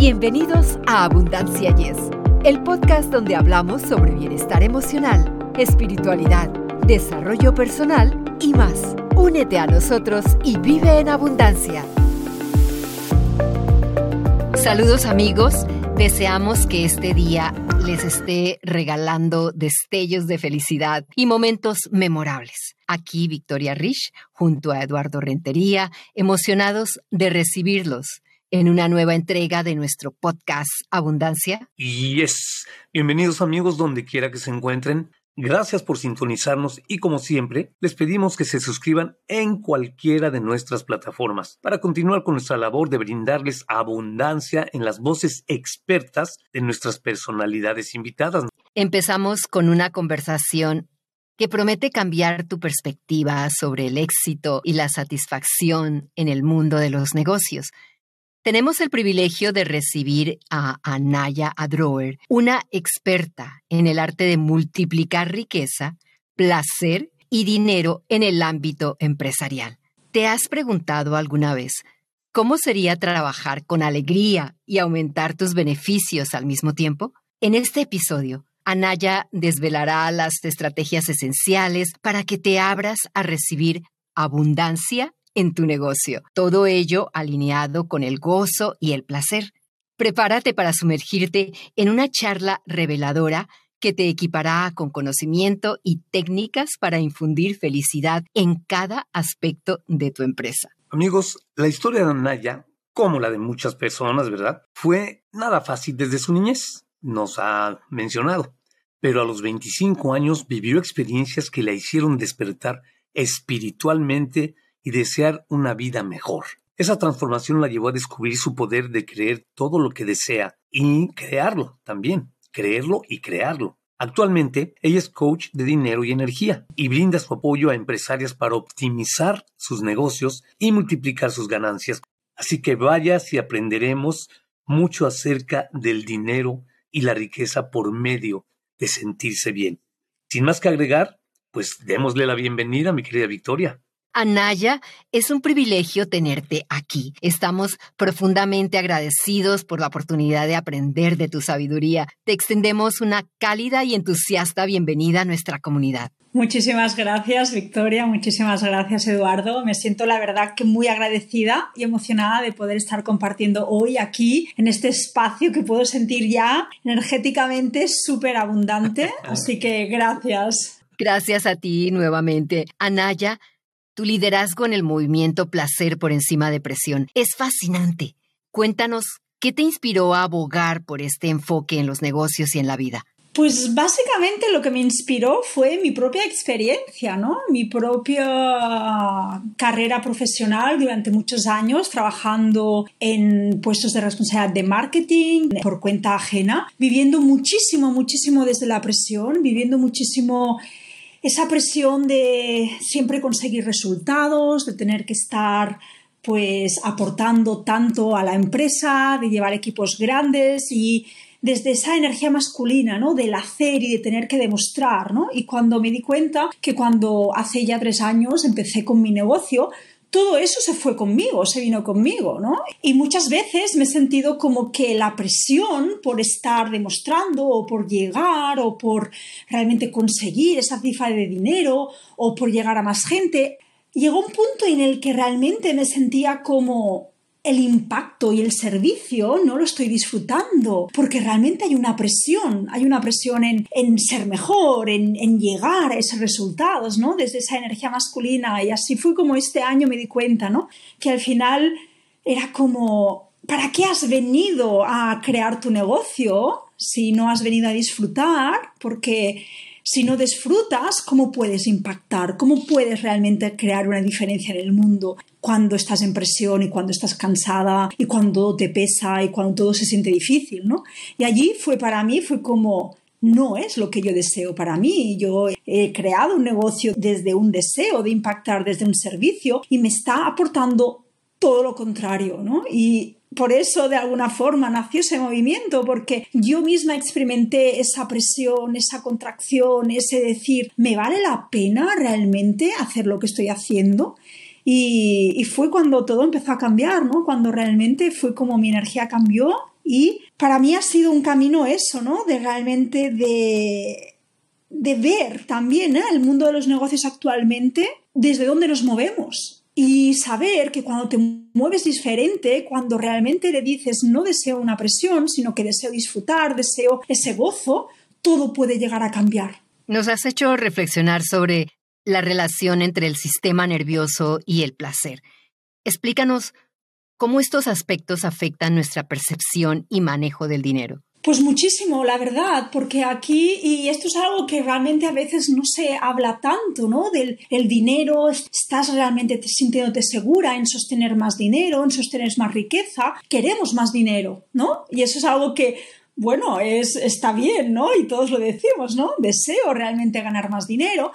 Bienvenidos a Abundancia Yes, el podcast donde hablamos sobre bienestar emocional, espiritualidad, desarrollo personal y más. Únete a nosotros y vive en abundancia. Saludos amigos, deseamos que este día les esté regalando destellos de felicidad y momentos memorables. Aquí Victoria Rich junto a Eduardo Rentería, emocionados de recibirlos en una nueva entrega de nuestro podcast Abundancia. Y es, bienvenidos amigos donde quiera que se encuentren. Gracias por sintonizarnos y como siempre, les pedimos que se suscriban en cualquiera de nuestras plataformas para continuar con nuestra labor de brindarles abundancia en las voces expertas de nuestras personalidades invitadas. Empezamos con una conversación que promete cambiar tu perspectiva sobre el éxito y la satisfacción en el mundo de los negocios. Tenemos el privilegio de recibir a Anaya Adroer, una experta en el arte de multiplicar riqueza, placer y dinero en el ámbito empresarial. ¿Te has preguntado alguna vez cómo sería trabajar con alegría y aumentar tus beneficios al mismo tiempo? En este episodio, Anaya desvelará las estrategias esenciales para que te abras a recibir abundancia en tu negocio. Todo ello alineado con el gozo y el placer. Prepárate para sumergirte en una charla reveladora que te equipará con conocimiento y técnicas para infundir felicidad en cada aspecto de tu empresa. Amigos, la historia de Anaya, como la de muchas personas, ¿verdad? Fue nada fácil desde su niñez, nos ha mencionado, pero a los 25 años vivió experiencias que la hicieron despertar espiritualmente y desear una vida mejor. Esa transformación la llevó a descubrir su poder de creer todo lo que desea y crearlo también, creerlo y crearlo. Actualmente, ella es coach de dinero y energía y brinda su apoyo a empresarias para optimizar sus negocios y multiplicar sus ganancias. Así que vayas y aprenderemos mucho acerca del dinero y la riqueza por medio de sentirse bien. Sin más que agregar, pues démosle la bienvenida, mi querida Victoria. Anaya, es un privilegio tenerte aquí. Estamos profundamente agradecidos por la oportunidad de aprender de tu sabiduría. Te extendemos una cálida y entusiasta bienvenida a nuestra comunidad. Muchísimas gracias, Victoria. Muchísimas gracias, Eduardo. Me siento, la verdad, que muy agradecida y emocionada de poder estar compartiendo hoy aquí, en este espacio que puedo sentir ya energéticamente súper abundante. Así que gracias. Gracias a ti nuevamente. Anaya, tu liderazgo en el movimiento Placer por encima de presión es fascinante. Cuéntanos, ¿qué te inspiró a abogar por este enfoque en los negocios y en la vida? Pues básicamente lo que me inspiró fue mi propia experiencia, ¿no? Mi propia carrera profesional durante muchos años trabajando en puestos de responsabilidad de marketing por cuenta ajena, viviendo muchísimo, muchísimo desde la presión, viviendo muchísimo esa presión de siempre conseguir resultados, de tener que estar pues aportando tanto a la empresa, de llevar equipos grandes y desde esa energía masculina, ¿no? Del hacer y de tener que demostrar, ¿no? Y cuando me di cuenta que cuando hace ya tres años empecé con mi negocio, todo eso se fue conmigo, se vino conmigo, ¿no? Y muchas veces me he sentido como que la presión por estar demostrando o por llegar o por realmente conseguir esa cifra de dinero o por llegar a más gente, llegó un punto en el que realmente me sentía como el impacto y el servicio no lo estoy disfrutando, porque realmente hay una presión, hay una presión en, ser mejor, en, en, llegar a esos resultados, ¿no? Desde esa energía masculina. Y así fue como este año me di cuenta, ¿no? Que al final era como, ¿para qué has venido a crear tu negocio si no has venido a disfrutar? Porque si no disfrutas, ¿cómo puedes impactar? ¿Cómo puedes realmente crear una diferencia en el mundo cuando estás en presión y cuando estás cansada y cuando te pesa y cuando todo se siente difícil, ¿no? Y allí fue para mí, fue como, no es lo que yo deseo para mí. Yo he creado un negocio desde un deseo de impactar desde un servicio y me está aportando todo lo contrario, ¿no? Y por eso de alguna forma nació ese movimiento, porque yo misma experimenté esa presión, esa contracción, ese decir, ¿me vale la pena realmente hacer lo que estoy haciendo? Y, fue cuando todo empezó a cambiar, ¿no? Cuando realmente fue como mi energía cambió Y para mí ha sido un camino eso, ¿no? De realmente de, de ver también ¿eh? el mundo de los negocios actualmente desde dónde nos movemos. Y saber que cuando te mueves diferente, cuando realmente le dices no deseo una presión, sino que deseo disfrutar, deseo ese gozo, todo puede llegar a cambiar. Nos has hecho reflexionar sobre la relación entre el sistema nervioso y el placer. Explícanos cómo estos aspectos afectan nuestra percepción y manejo del dinero. Pues muchísimo, la verdad, porque aquí, y esto es algo que realmente a veces no se habla tanto, ¿no? Del el dinero, estás realmente sintiéndote segura en sostener más dinero, en sostener más riqueza, queremos más dinero, ¿no? Y eso es algo que, bueno, es, está bien, ¿no? Y todos lo decimos, ¿no? Deseo realmente ganar más dinero,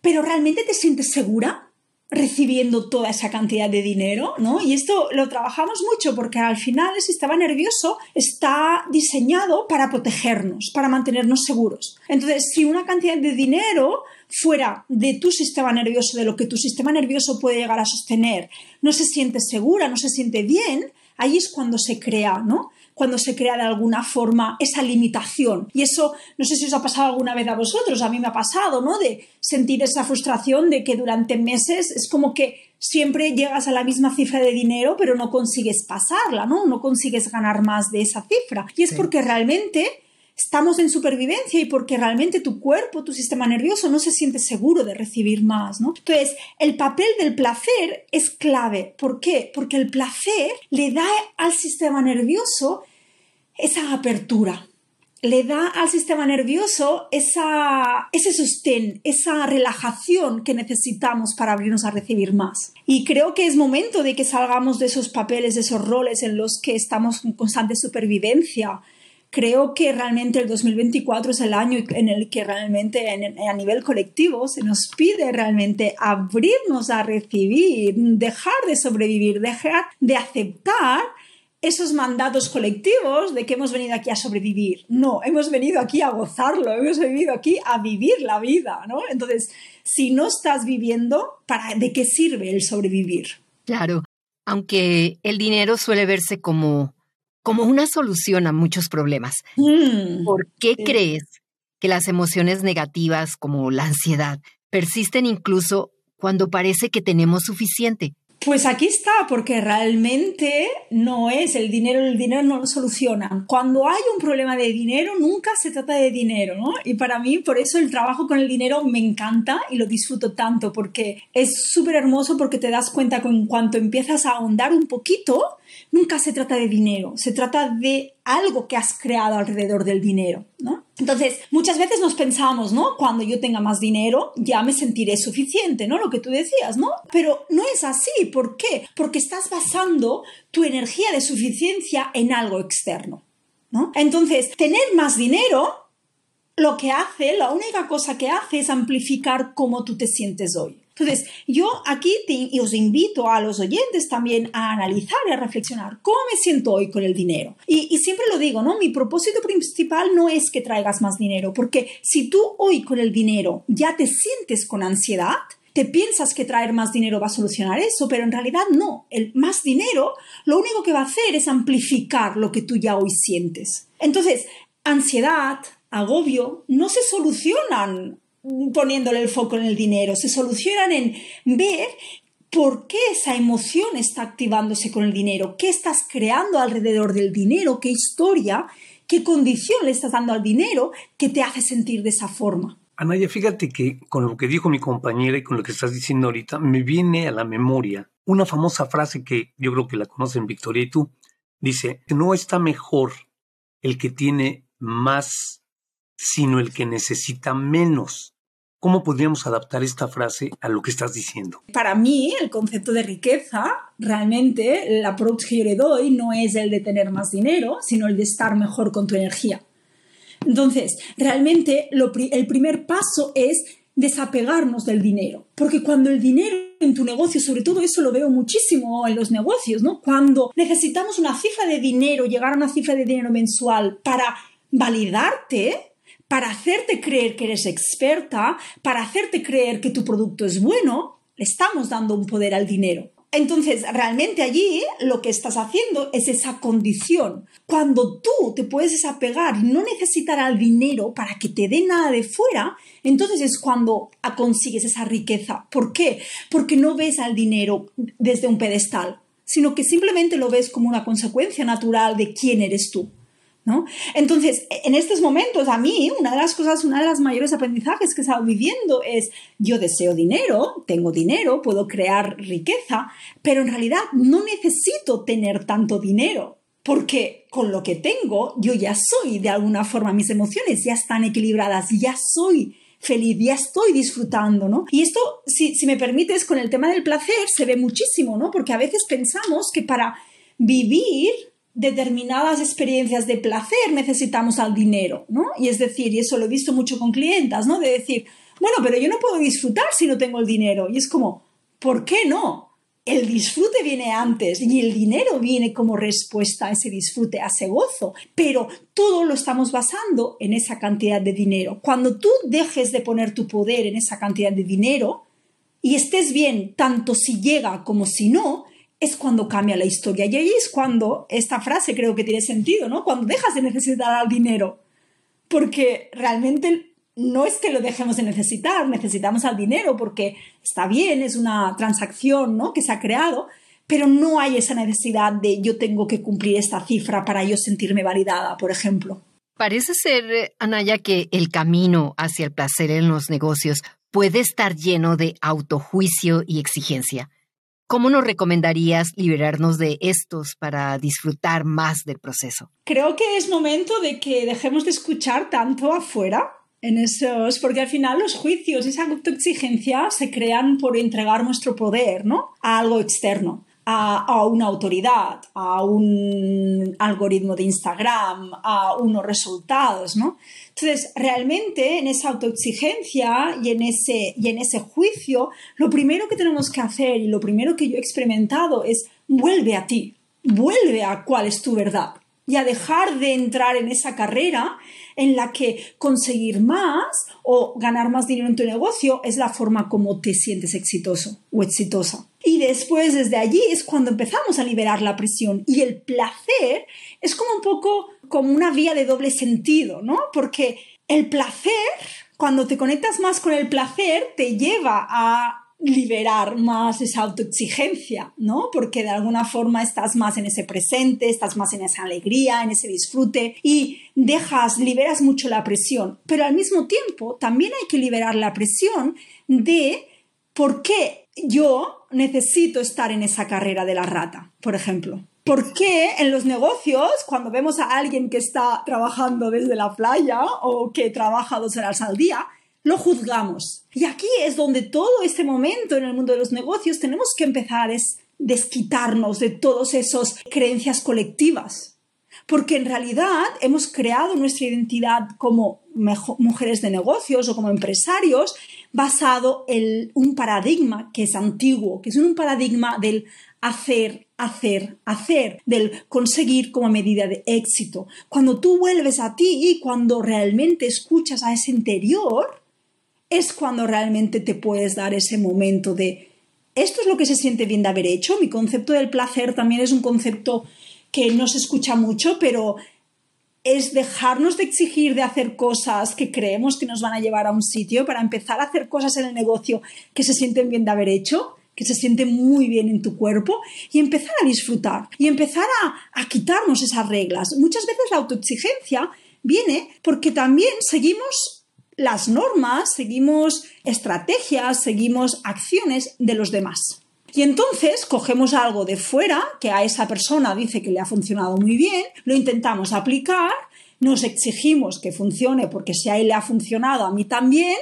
pero ¿realmente te sientes segura? Recibiendo toda esa cantidad de dinero, ¿no? Y esto lo trabajamos mucho porque al final el sistema nervioso está diseñado para protegernos, para mantenernos seguros. Entonces, si una cantidad de dinero fuera de tu sistema nervioso, de lo que tu sistema nervioso puede llegar a sostener, no se siente segura, no se siente bien, ahí es cuando se crea, ¿no? Cuando se crea de alguna forma esa limitación. Y eso, no sé si os ha pasado alguna vez a vosotros, a mí me ha pasado, ¿no? De sentir esa frustración de que durante meses es como que siempre llegas a la misma cifra de dinero, pero no consigues pasarla, ¿no? No consigues ganar más de esa cifra. Y es porque realmente estamos en supervivencia y porque realmente tu cuerpo, tu sistema nervioso no se siente seguro de recibir más, ¿no? Entonces, el papel del placer es clave. ¿Por qué? Porque el placer le da al sistema nervioso esa apertura, le da al sistema nervioso esa, ese sostén, esa relajación que necesitamos para abrirnos a recibir más. Y creo que es momento de que salgamos de esos papeles, de esos roles en los que estamos en constante supervivencia, creo que realmente el 2024 es el año en el que realmente a nivel colectivo se nos pide realmente abrirnos a recibir, dejar de sobrevivir, dejar de aceptar esos mandatos colectivos de que hemos venido aquí a sobrevivir. No, hemos venido aquí a gozarlo, hemos venido aquí a vivir la vida, ¿no? Entonces, si no estás viviendo, ¿para de qué sirve el sobrevivir? Claro, aunque el dinero suele verse como como una solución a muchos problemas. Mm, ¿Por qué crees que las emociones negativas como la ansiedad persisten incluso cuando parece que tenemos suficiente? Pues aquí está, porque realmente no es el dinero, el dinero no lo soluciona. Cuando hay un problema de dinero, nunca se trata de dinero, ¿no? Y para mí, por eso el trabajo con el dinero me encanta y lo disfruto tanto, porque es súper hermoso porque te das cuenta que en cuanto empiezas a ahondar un poquito, nunca se trata de dinero, se trata de algo que has creado alrededor del dinero, ¿no? Entonces, muchas veces nos pensamos, ¿no? Cuando yo tenga más dinero, ya me sentiré suficiente, ¿no? Lo que tú decías, ¿no? Pero no es así. ¿Por qué? Porque estás basando tu energía de suficiencia en algo externo, ¿no? Entonces, tener más dinero lo que hace, la única cosa que hace es amplificar cómo tú te sientes hoy. Entonces, yo aquí y os invito a los oyentes también a analizar y a reflexionar cómo me siento hoy con el dinero. Y, siempre lo digo, ¿no? Mi propósito principal no es que traigas más dinero, porque si tú hoy con el dinero ya te sientes con ansiedad, te piensas que traer más dinero va a solucionar eso, pero en realidad no. El más dinero lo único que va a hacer es amplificar lo que tú ya hoy sientes. Entonces, ansiedad, agobio, no se solucionan poniéndole el foco en el dinero, se solucionan en ver por qué esa emoción está activándose con el dinero, qué estás creando alrededor del dinero, qué historia, qué condición le estás dando al dinero que te hace sentir de esa forma. Anaya, fíjate que con lo que dijo mi compañera y con lo que estás diciendo ahorita, me viene a la memoria una famosa frase que yo creo que la conocen Victoria y tú. Dice, no está mejor el que tiene más, sino el que necesita menos. ¿Cómo podríamos adaptar esta frase a lo que estás diciendo? Para mí, el concepto de riqueza, realmente, el approach que yo le doy no es el de tener más dinero, sino el de estar mejor con tu energía. Entonces, realmente, el primer paso es desapegarnos del dinero. Porque cuando el dinero en tu negocio, sobre todo eso lo veo muchísimo en los negocios, ¿no? Cuando necesitamos una cifra de dinero, llegar a una cifra de dinero mensual para validarte, para hacerte creer que eres experta, para hacerte creer que tu producto es bueno, le estamos dando un poder al dinero. Entonces, realmente allí lo que estás haciendo es esa condición. Cuando tú te puedes desapegar y no necesitar al dinero para que te dé nada de fuera, entonces es cuando consigues esa riqueza. ¿Por qué? Porque no ves al dinero desde un pedestal, sino que simplemente lo ves como una consecuencia natural de quién eres tú. ¿No? Entonces, en estos momentos, a mí, una de las cosas, una de las mayores aprendizajes que he estado viviendo es, yo deseo dinero, tengo dinero, puedo crear riqueza, pero en realidad no necesito tener tanto dinero, porque con lo que tengo, yo ya soy, de alguna forma, mis emociones ya están equilibradas, ya soy feliz, ya estoy disfrutando, ¿no? Y esto, si, si me permites, con el tema del placer se ve muchísimo, ¿no? Porque a veces pensamos que para vivir determinadas experiencias de placer necesitamos al dinero, ¿no? Y es decir, y eso lo he visto mucho con clientas, ¿no? De decir, bueno, pero yo no puedo disfrutar si no tengo el dinero. Y es como, ¿por qué no? El disfrute viene antes y el dinero viene como respuesta a ese disfrute, a ese gozo, pero todo lo estamos basando en esa cantidad de dinero. Cuando tú dejes de poner tu poder en esa cantidad de dinero y estés bien tanto si llega como si no, es cuando cambia la historia. Y ahí es cuando esta frase creo que tiene sentido, ¿no? Cuando dejas de necesitar al dinero. Porque realmente no es que lo dejemos de necesitar, necesitamos al dinero porque está bien, es una transacción, ¿no? Que se ha creado, pero no hay esa necesidad de yo tengo que cumplir esta cifra para yo sentirme validada, por ejemplo. Parece ser, Anaya, que el camino hacia el placer en los negocios puede estar lleno de autojuicio y exigencia. ¿Cómo nos recomendarías liberarnos de estos para disfrutar más del proceso? Creo que es momento de que dejemos de escuchar tanto afuera en esos, porque al final los juicios esa autoexigencia se crean por entregar nuestro poder, ¿no? A algo externo a, una autoridad, a un algoritmo de Instagram, a unos resultados, ¿no? Entonces, realmente en esa autoexigencia y en ese, y en ese juicio, lo primero que tenemos que hacer y lo primero que yo he experimentado es vuelve a ti, vuelve a cuál es tu verdad y a dejar de entrar en esa carrera en la que conseguir más o ganar más dinero en tu negocio es la forma como te sientes exitoso o exitosa. Y después desde allí es cuando empezamos a liberar la presión y el placer es como un poco como una vía de doble sentido, ¿no? Porque el placer, cuando te conectas más con el placer, te lleva a liberar más esa autoexigencia, ¿no? Porque de alguna forma estás más en ese presente, estás más en esa alegría, en ese disfrute y dejas, liberas mucho la presión. Pero al mismo tiempo también hay que liberar la presión de por qué yo necesito estar en esa carrera de la rata, por ejemplo. ¿Por qué en los negocios, cuando vemos a alguien que está trabajando desde la playa o que trabaja dos horas al día, lo juzgamos. Y aquí es donde todo este momento en el mundo de los negocios tenemos que empezar es desquitarnos de todas esas creencias colectivas. Porque en realidad hemos creado nuestra identidad como mujeres de negocios o como empresarios basado en un paradigma que es antiguo, que es un paradigma del hacer, hacer, hacer, del conseguir como medida de éxito. Cuando tú vuelves a ti y cuando realmente escuchas a ese interior, es cuando realmente te puedes dar ese momento de esto es lo que se siente bien de haber hecho. Mi concepto del placer también es un concepto que no se escucha mucho, pero es dejarnos de exigir de hacer cosas que creemos que nos van a llevar a un sitio para empezar a hacer cosas en el negocio que se sienten bien de haber hecho, que se sienten muy bien en tu cuerpo y empezar a disfrutar y empezar a, a quitarnos esas reglas. Muchas veces la autoexigencia viene porque también seguimos las normas, seguimos estrategias, seguimos acciones de los demás. Y entonces cogemos algo de fuera que a esa persona dice que le ha funcionado muy bien, lo intentamos aplicar, nos exigimos que funcione porque si a él le ha funcionado, a mí también.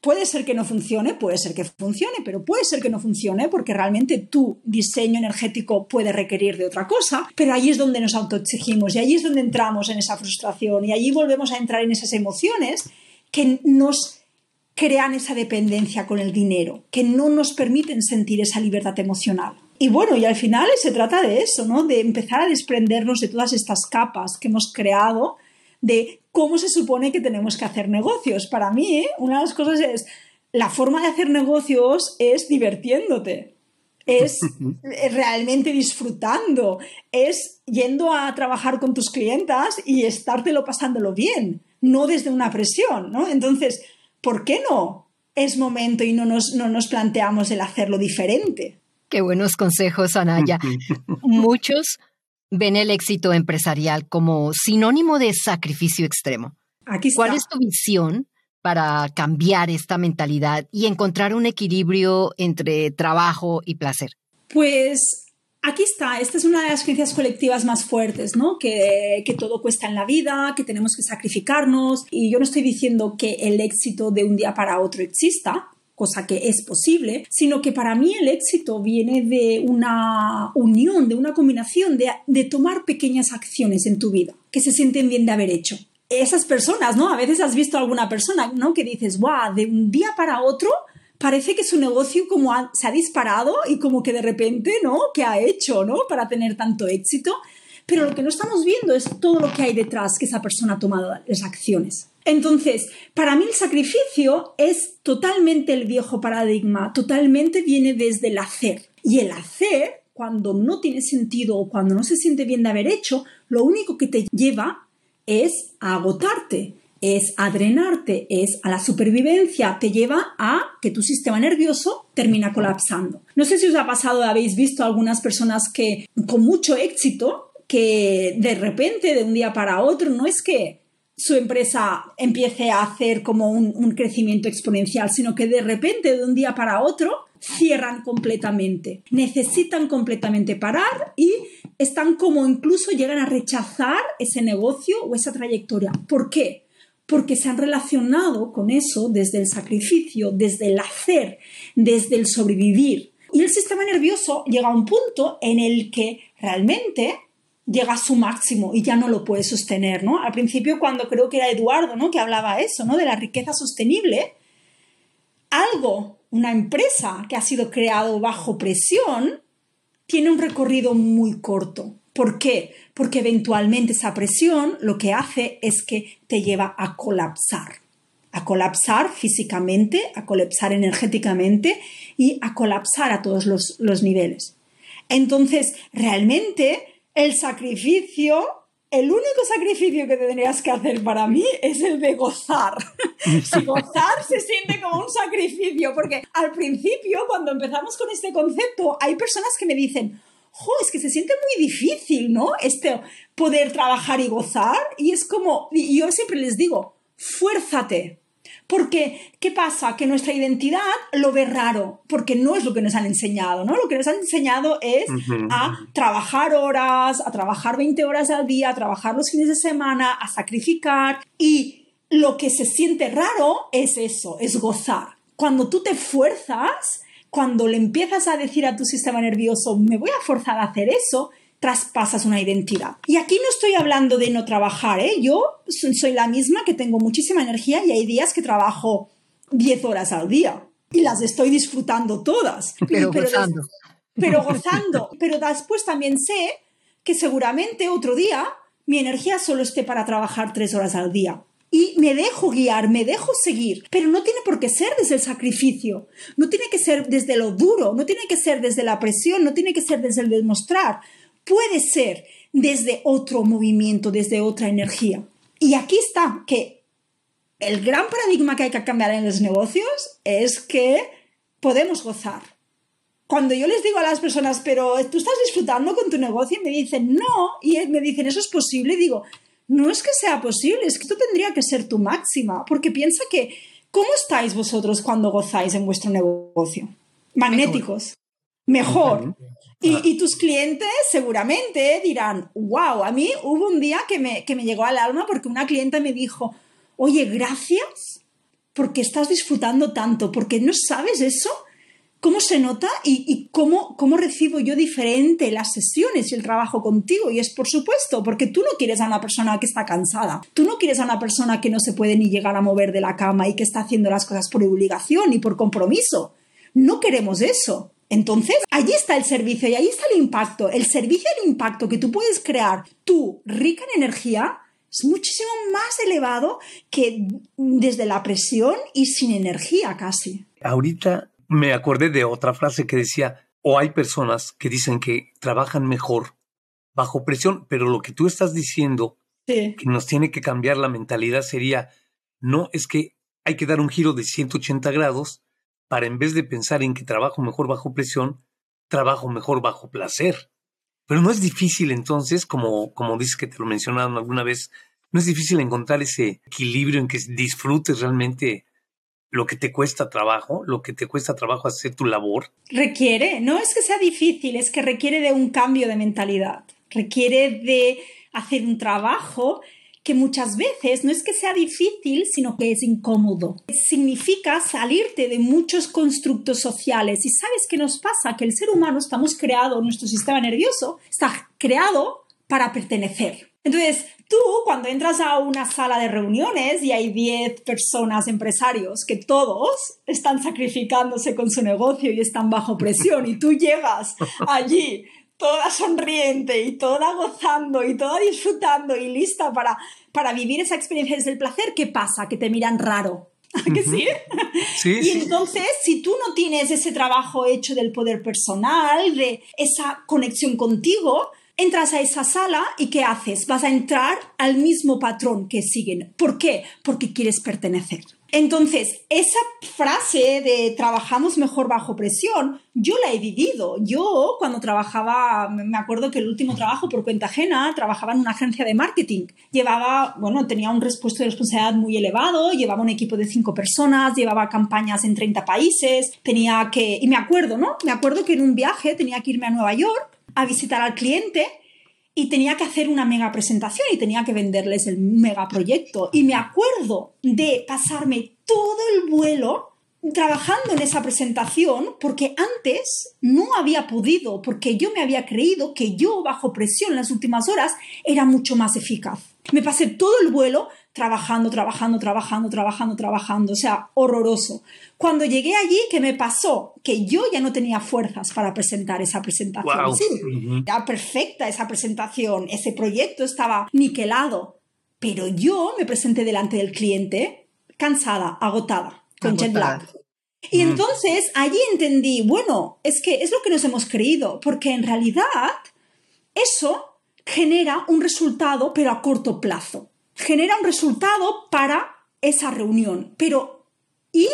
Puede ser que no funcione, puede ser que funcione, pero puede ser que no funcione porque realmente tu diseño energético puede requerir de otra cosa, pero ahí es donde nos autoexigimos y ahí es donde entramos en esa frustración y allí volvemos a entrar en esas emociones que nos crean esa dependencia con el dinero, que no nos permiten sentir esa libertad emocional. Y bueno, y al final se trata de eso, ¿no? De empezar a desprendernos de todas estas capas que hemos creado de cómo se supone que tenemos que hacer negocios. Para mí, una de las cosas es, la forma de hacer negocios es divirtiéndote. es realmente disfrutando, es yendo a trabajar con tus clientas y estártelo pasándolo bien, no desde una presión, ¿no? Entonces, ¿por qué no es momento y no nos, no nos planteamos el hacerlo diferente? Qué buenos consejos, Anaya. Muchos ven el éxito empresarial como sinónimo de sacrificio extremo. ¿Cuál es tu visión para cambiar esta mentalidad y encontrar un equilibrio entre trabajo y placer? Pues aquí está, esta es una de las creencias colectivas más fuertes, ¿no? Que, todo cuesta en la vida, que tenemos que sacrificarnos. Y yo no estoy diciendo que el éxito de un día para otro exista, cosa que es posible, sino que para mí el éxito viene de una unión, de una combinación, de, de tomar pequeñas acciones en tu vida que se sienten bien de haber hecho esas personas, ¿no? A veces has visto a alguna persona, ¿no? Que dices, guau, de un día para otro parece que su negocio como se ha disparado y como que de repente, ¿no? ¿Qué ha hecho, ¿no? Para tener tanto éxito. Pero lo que no estamos viendo es todo lo que hay detrás que esa persona ha tomado las acciones. Entonces, para mí el sacrificio es totalmente el viejo paradigma, totalmente viene desde el hacer. Y el hacer, cuando no tiene sentido o cuando no se siente bien de haber hecho, lo único que te lleva es a agotarte, es a drenarte, es a la supervivencia, te lleva a que tu sistema nervioso termina colapsando. No sé si os ha pasado, habéis visto algunas personas que con mucho éxito, que de repente, de un día para otro, no es que su empresa empiece a hacer como un, un crecimiento exponencial, sino que de repente, de un día para otro, cierran completamente, necesitan completamente parar y están como incluso llegan a rechazar ese negocio o esa trayectoria. ¿Por qué? Porque se han relacionado con eso desde el sacrificio, desde el hacer, desde el sobrevivir. Y el sistema nervioso llega a un punto en el que realmente llega a su máximo y ya no lo puede sostener, ¿no? Al principio cuando creo que era Eduardo, ¿no? Que hablaba eso, ¿no? De la riqueza sostenible, algo, una empresa que ha sido creado bajo presión, tiene un recorrido muy corto. ¿Por qué? Porque eventualmente esa presión lo que hace es que te lleva a colapsar. A colapsar físicamente, a colapsar energéticamente y a colapsar a todos los, los niveles. Entonces, realmente el sacrificio el único sacrificio que tendrías que hacer para mí es el de gozar. si gozar se siente como un sacrificio, porque al principio, cuando empezamos con este concepto, hay personas que me dicen, jo, es que se siente muy difícil, ¿no? Este poder trabajar y gozar. Y es como, y yo siempre les digo, fuérzate, porque, ¿qué pasa? Que nuestra identidad lo ve raro, porque no es lo que nos han enseñado, ¿no? Lo que nos han enseñado es a trabajar horas, a trabajar 20 horas al día, a trabajar los fines de semana, a sacrificar. Y lo que se siente raro es eso, es gozar. Cuando tú te fuerzas, cuando le empiezas a decir a tu sistema nervioso, me voy a forzar a hacer eso, traspasas una identidad. Y aquí no estoy hablando de no trabajar, ¿eh? Yo soy la misma que tengo muchísima energía y hay días que trabajo 10 horas al día y las estoy disfrutando todas. Pero, gozando. pero gozando. Pero después también sé que seguramente otro día mi energía solo esté para trabajar 3 horas al día. Y me dejo guiar, me dejo seguir, pero no tiene por qué ser desde el sacrificio, no tiene que ser desde lo duro, no tiene que ser desde la presión, no tiene que ser desde el demostrar, puede ser desde otro movimiento, desde otra energía. Y aquí está que el gran paradigma que hay que cambiar en los negocios es que podemos gozar. Cuando yo les digo a las personas, pero tú estás disfrutando con tu negocio, me dicen, no, y me dicen, eso es posible, y digo, no es que sea posible, es que esto tendría que ser tu máxima, porque piensa que, ¿cómo estáis vosotros cuando gozáis en vuestro negocio? Magnéticos. Mejor. Y, tus clientes seguramente dirán, wow, a mí hubo un día que me, que me llegó al alma porque una clienta me dijo, oye, gracias porque estás disfrutando tanto, porque no sabes eso, cómo se nota y, cómo, cómo recibo yo diferente las sesiones y el trabajo contigo. Y es por supuesto, porque tú no quieres a una persona que está cansada, tú no quieres a una persona que no se puede ni llegar a mover de la cama y que está haciendo las cosas por obligación y por compromiso. No queremos eso. Entonces, allí está el servicio y ahí está el impacto. El servicio y el impacto que tú puedes crear tú, rica en energía, es muchísimo más elevado que desde la presión y sin energía casi. Ahorita me acordé de otra frase que decía, o hay personas que dicen que trabajan mejor bajo presión, pero lo que tú estás diciendo que nos tiene que cambiar la mentalidad sería, no es que hay que dar un giro de 180 grados para en vez de pensar en que trabajo mejor bajo presión, trabajo mejor bajo placer. Pero no es difícil entonces, como, como dices que te lo mencionaron alguna vez, no es difícil encontrar ese equilibrio en que disfrutes realmente lo que te cuesta trabajo, lo que te cuesta trabajo hacer tu labor. Requiere, no es que sea difícil, es que requiere de un cambio de mentalidad, requiere de hacer un trabajo que muchas veces no es que sea difícil, sino que es incómodo. Significa salirte de muchos constructos sociales. ¿Y sabes qué nos pasa? Que el ser humano estamos creado, nuestro sistema nervioso está creado para pertenecer. Entonces, tú cuando entras a una sala de reuniones y hay 10 personas, empresarios, que todos están sacrificándose con su negocio y están bajo presión, y tú llegas allí toda sonriente y toda gozando y toda disfrutando y lista para, para vivir esa experiencia desde el placer, ¿qué pasa? Que te miran raro. ¿Que sí? sí? Y entonces, si tú no tienes ese trabajo hecho del poder personal, de esa conexión contigo, entras a esa sala y ¿qué haces? Vas a entrar al mismo patrón que siguen. ¿Por qué? Porque quieres pertenecer. Entonces, esa frase de trabajamos mejor bajo presión, yo la he vivido. Yo cuando trabajaba, me acuerdo que el último trabajo por cuenta ajena, trabajaba en una agencia de marketing. Llevaba, bueno, tenía un puesto de responsabilidad muy elevado, llevaba un equipo de cinco personas, llevaba campañas en 30 países, tenía que, y me acuerdo, ¿no? Me acuerdo que en un viaje tenía que irme a Nueva York a visitar al cliente y tenía que hacer una mega presentación y tenía que venderles el mega proyecto. Y me acuerdo de pasarme todo el vuelo trabajando en esa presentación porque antes no había podido, porque yo me había creído que yo bajo presión en las últimas horas era mucho más eficaz. Me pasé todo el vuelo trabajando, trabajando, trabajando, trabajando, trabajando, o sea, horroroso. Cuando llegué allí, ¿qué me pasó? Que yo ya no tenía fuerzas para presentar esa presentación. Sí, era perfecta esa presentación, ese proyecto estaba niquelado, pero yo me presenté delante del cliente cansada, agotada, con jet lag. Y entonces allí entendí, bueno, es que es lo que nos hemos creído, porque en realidad eso genera un resultado, pero a corto plazo genera un resultado para esa reunión. Pero, ¿y?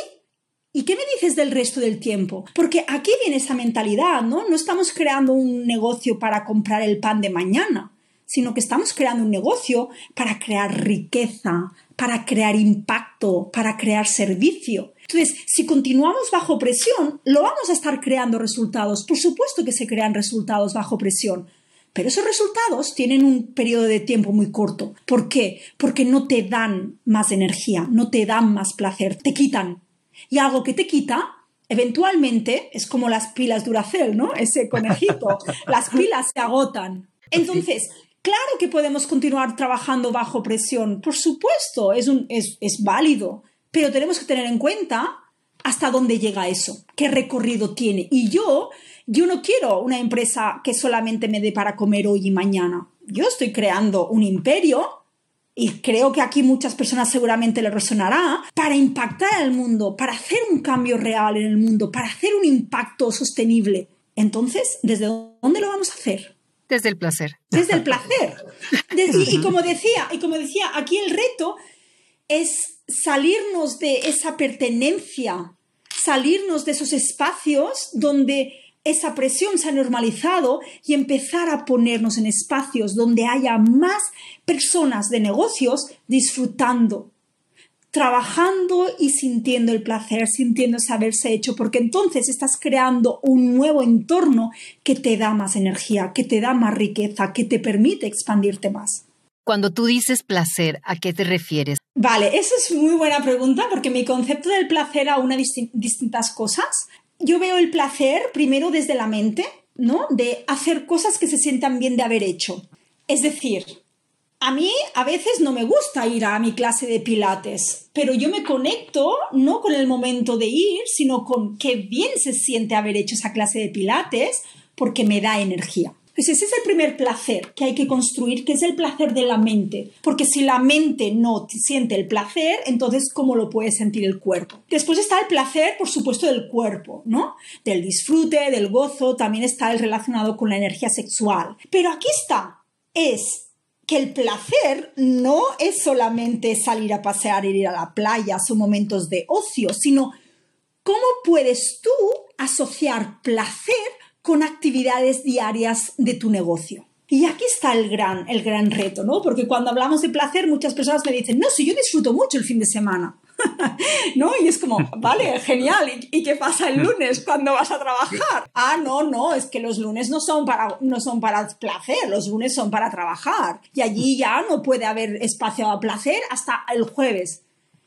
¿Y qué me dices del resto del tiempo? Porque aquí viene esa mentalidad, ¿no? No estamos creando un negocio para comprar el pan de mañana, sino que estamos creando un negocio para crear riqueza, para crear impacto, para crear servicio. Entonces, si continuamos bajo presión, lo vamos a estar creando resultados. Por supuesto que se crean resultados bajo presión, pero esos resultados tienen un periodo de tiempo muy corto. ¿Por qué? Porque no te dan más energía, no te dan más placer, te quitan. Y algo que te quita, eventualmente, es como las pilas Duracell, ¿no? Ese conejito. las pilas se agotan. Entonces, claro que podemos continuar trabajando bajo presión. Por supuesto, es, un, es, es válido. Pero tenemos que tener en cuenta hasta dónde llega eso, qué recorrido tiene. Y yo yo no quiero una empresa que solamente me dé para comer hoy y mañana. Yo estoy creando un imperio y creo que aquí muchas personas seguramente le resonará, para impactar al mundo, para hacer un cambio real en el mundo, para hacer un impacto sostenible. Entonces, ¿desde dónde lo vamos a hacer? Desde el placer. Desde el placer. y, como decía, y como decía, aquí el reto es salirnos de esa pertenencia, salirnos de esos espacios donde esa presión se ha normalizado y empezar a ponernos en espacios donde haya más personas de negocios disfrutando, trabajando y sintiendo el placer, sintiendo ese haberse hecho, porque entonces estás creando un nuevo entorno que te da más energía, que te da más riqueza, que te permite expandirte más. Cuando tú dices placer, ¿a qué te refieres? Vale, esa es muy buena pregunta porque mi concepto del placer aúna distintas cosas yo veo el placer primero desde la mente, ¿no? De hacer cosas que se sientan bien de haber hecho. Es decir, a mí a veces no me gusta ir a mi clase de pilates, pero yo me conecto no con el momento de ir, sino con qué bien se siente haber hecho esa clase de pilates porque me da energía. Pues ese es el primer placer que hay que construir, que es el placer de la mente. Porque si la mente no siente el placer, entonces ¿cómo lo puede sentir el cuerpo? Después está el placer, por supuesto, del cuerpo, ¿no? Del disfrute, del gozo, también está el relacionado con la energía sexual. Pero aquí está, es que el placer no es solamente salir a pasear, ir a la playa, son momentos de ocio, sino cómo puedes tú asociar placer con actividades diarias de tu negocio. Y aquí está el gran, el gran reto, ¿no? Porque cuando hablamos de placer, muchas personas me dicen, no, si yo disfruto mucho el fin de semana. ¿No? Y es como, vale, genial. ¿Y, qué pasa el lunes cuando vas a trabajar? Ah, no, no, es que los lunes no son, para, no son para placer, los lunes son para trabajar. Y allí ya no puede haber espacio a placer hasta el jueves.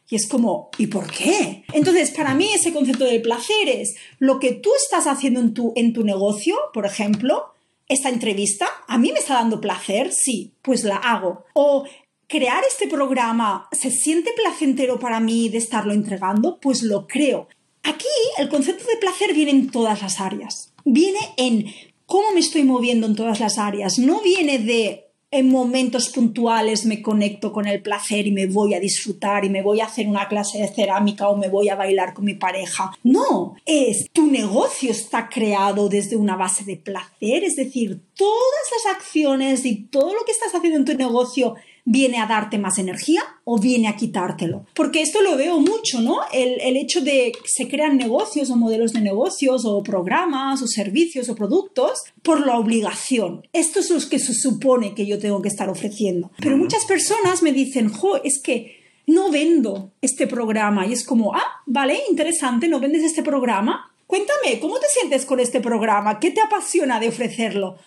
Y es como, ¿y por qué? Entonces, para mí ese concepto de placer es lo que tú estás haciendo en tu, en tu negocio, por ejemplo, esta entrevista, ¿a mí me está dando placer? Sí, pues la hago. O crear este programa, ¿se siente placentero para mí de estarlo entregando? Pues lo creo. Aquí el concepto de placer viene en todas las áreas. Viene en cómo me estoy moviendo en todas las áreas. No viene de en momentos puntuales me conecto con el placer y me voy a disfrutar y me voy a hacer una clase de cerámica o me voy a bailar con mi pareja. No, es tu negocio está creado desde una base de placer, es decir, todas las acciones y todo lo que estás haciendo en tu negocio viene a darte más energía o viene a quitártelo. Porque esto lo veo mucho, ¿no? El, el, hecho de que se crean negocios o modelos de negocios o programas o servicios o productos por la obligación. Esto es lo que se supone que yo tengo que estar ofreciendo. Pero muchas personas me dicen, jo, es que no vendo este programa. Y es como, ah, vale, interesante, no vendes este programa. Cuéntame, ¿cómo te sientes con este programa? ¿Qué te apasiona de ofrecerlo?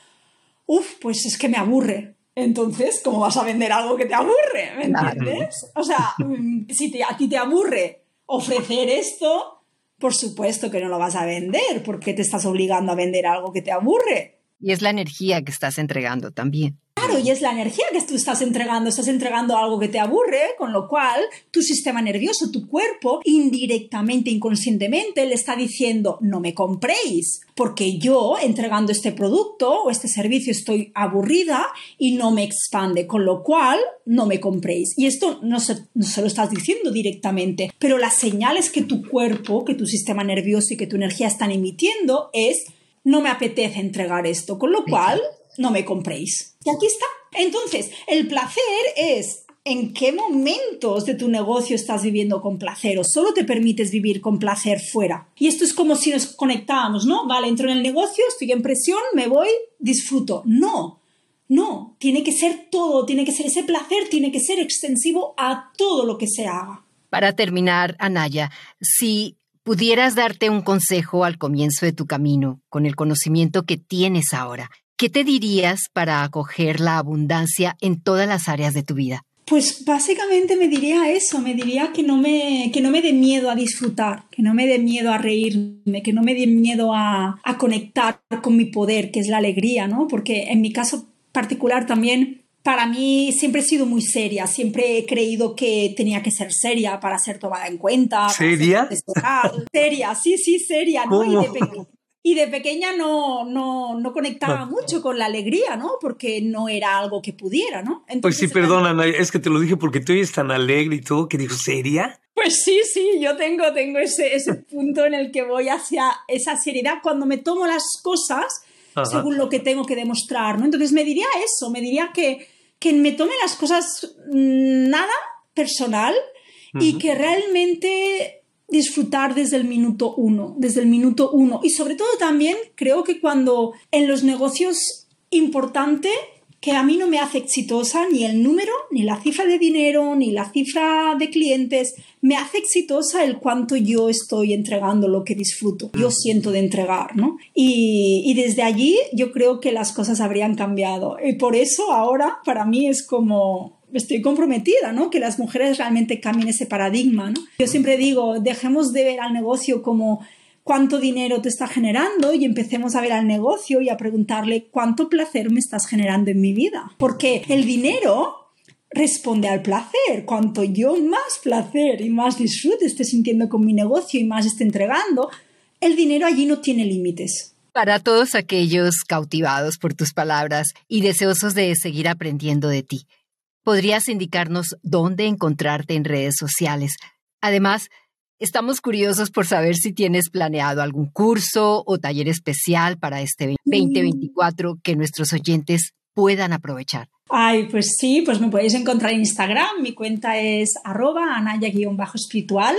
Uf, pues es que me aburre. Entonces, ¿cómo vas a vender algo que te aburre? ¿Me entiendes? O sea, mm, si a ti te aburre ofrecer esto, por supuesto que no lo vas a vender, porque te estás obligando a vender algo que te aburre. Y es la energía que estás entregando también. Claro, y es la energía que tú estás entregando, estás entregando algo que te aburre, con lo cual tu sistema nervioso, tu cuerpo, indirectamente, inconscientemente, le está diciendo, no me compréis, porque yo entregando este producto o este servicio estoy aburrida y no me expande, con lo cual no me compréis. Y esto no se, lo estás diciendo directamente, pero las señales que tu cuerpo, que tu sistema nervioso y que tu energía están emitiendo es, no me apetece entregar esto, con lo cual no me compréis. Y aquí está. Entonces, el placer es en qué momentos de tu negocio estás viviendo con placer o solo te permites vivir con placer fuera. Y esto es como si nos conectábamos, ¿no? Vale, entro en el negocio, estoy en presión, me voy, disfruto. No, no, tiene que ser todo, tiene que ser ese placer, tiene que ser extensivo a todo lo que se haga. Para terminar, Anaya, si pudieras darte un consejo al comienzo de tu camino con el conocimiento que tienes ahora, ¿Qué te dirías para acoger la abundancia en todas las áreas de tu vida? Pues básicamente me diría eso, me diría que no me, que no me dé miedo a disfrutar, que no me dé miedo a reírme, que no me dé miedo a, a conectar con mi poder, que es la alegría, ¿no? Porque en mi caso particular también para mí siempre he sido muy seria, siempre he creído que tenía que ser seria para ser tomada en cuenta. ¿Seria? seria, sí, sí, seria, ¿no? Y de, y de pequeña no, no, no conectaba mucho con la alegría, ¿no? Porque no era algo que pudiera, ¿no? pues sí, perdona, es que te lo dije porque tú eres tan alegre y todo que dijo, ¿seria? Pues sí, sí, yo tengo, tengo ese, ese punto en el que voy hacia esa seriedad cuando me tomo las cosas según lo que tengo que demostrar, ¿no? Entonces me diría eso, me diría que, que me tome las cosas mm, nada personal y que realmente disfrutar desde el minuto uno, desde el minuto uno. Y sobre todo también creo que cuando en los negocios importante que a mí no me hace exitosa ni el número, ni la cifra de dinero, ni la cifra de clientes, me hace exitosa el cuánto yo estoy entregando lo que disfruto, yo siento de entregar, ¿no? Y, y desde allí yo creo que las cosas habrían cambiado. Y por eso ahora para mí es como estoy comprometida, ¿no? Que las mujeres realmente cambien ese paradigma, ¿no? Yo siempre digo, dejemos de ver al negocio como cuánto dinero te está generando y empecemos a ver al negocio y a preguntarle cuánto placer me estás generando en mi vida. Porque el dinero responde al placer. Cuanto yo más placer y más disfrute esté sintiendo con mi negocio y más esté entregando, el dinero allí no tiene límites. Para todos aquellos cautivados por tus palabras y deseosos de seguir aprendiendo de ti, ¿podrías indicarnos dónde encontrarte en redes sociales? Además, estamos curiosos por saber si tienes planeado algún curso o taller especial para este 2024 que nuestros oyentes puedan aprovechar. Ay, pues sí, pues me podéis encontrar en Instagram. Mi cuenta es arroba anaya-espiritual.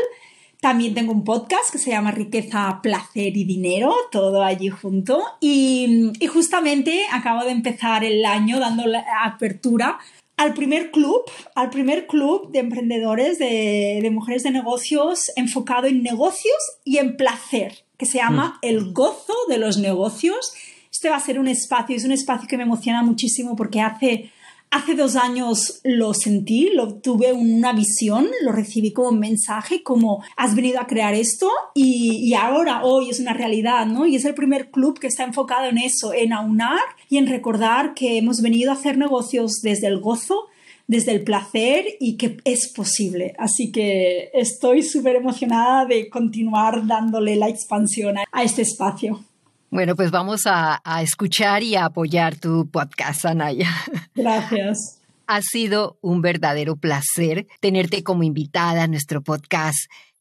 También tengo un podcast que se llama Riqueza, Placer y Dinero, todo allí junto. Y, justamente acabo de empezar el año dando la apertura al primer club, al primer club de emprendedores, de, de, mujeres de negocios enfocado en negocios y en placer, que se llama mm. El Gozo de los Negocios. Este va a ser un espacio, es un espacio que me emociona muchísimo porque hace Hace dos años lo sentí, lo tuve una visión, lo recibí como un mensaje, como has venido a crear esto y, ahora, hoy es una realidad, ¿no? Y es el primer club que está enfocado en eso, en aunar y en recordar que hemos venido a hacer negocios desde el gozo, desde el placer y que es posible. Así que estoy súper emocionada de continuar dándole la expansión a este espacio. Bueno, pues vamos a, escuchar y a apoyar tu podcast, Anaya. Gracias. Ha sido un verdadero placer tenerte como invitada a nuestro podcast.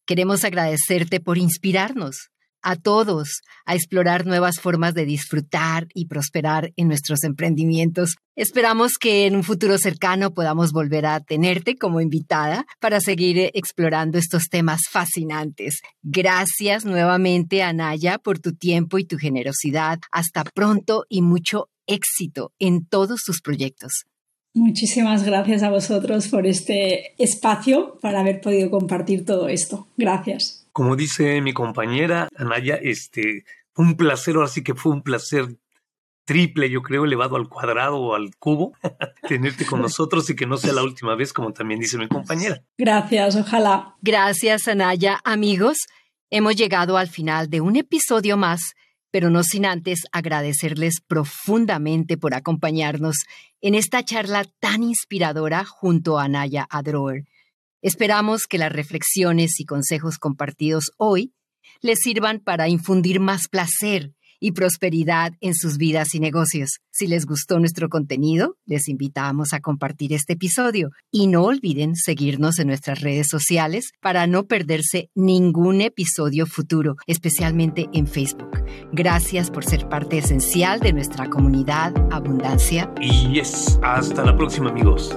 Queremos agradecerte por inspirarnos a todos a explorar nuevas formas de disfrutar y prosperar en nuestros emprendimientos. Esperamos que en un futuro cercano podamos volver a tenerte como invitada para seguir explorando estos temas fascinantes. Gracias nuevamente, Anaya, por tu tiempo y tu generosidad. Hasta pronto y mucho éxito en todos tus proyectos. Muchísimas gracias a vosotros por este espacio para haber podido compartir todo esto. Gracias. Como dice mi compañera Anaya, este, un placer, ahora sí que fue un placer triple, yo creo, elevado al cuadrado o al cubo, tenerte con nosotros y que no sea la última vez, como también dice mi compañera. Gracias, ojalá. Gracias, Anaya. Amigos, hemos llegado al final de un episodio más, pero no sin antes agradecerles profundamente por acompañarnos en esta charla tan inspiradora junto a Anaya Adroer. Esperamos que las reflexiones y consejos compartidos hoy les sirvan para infundir más placer y prosperidad en sus vidas y negocios. Si les gustó nuestro contenido, les invitamos a compartir este episodio y no olviden seguirnos en nuestras redes sociales para no perderse ningún episodio futuro, especialmente en Facebook. Gracias por ser parte esencial de nuestra comunidad Abundancia. Y es hasta la próxima amigos.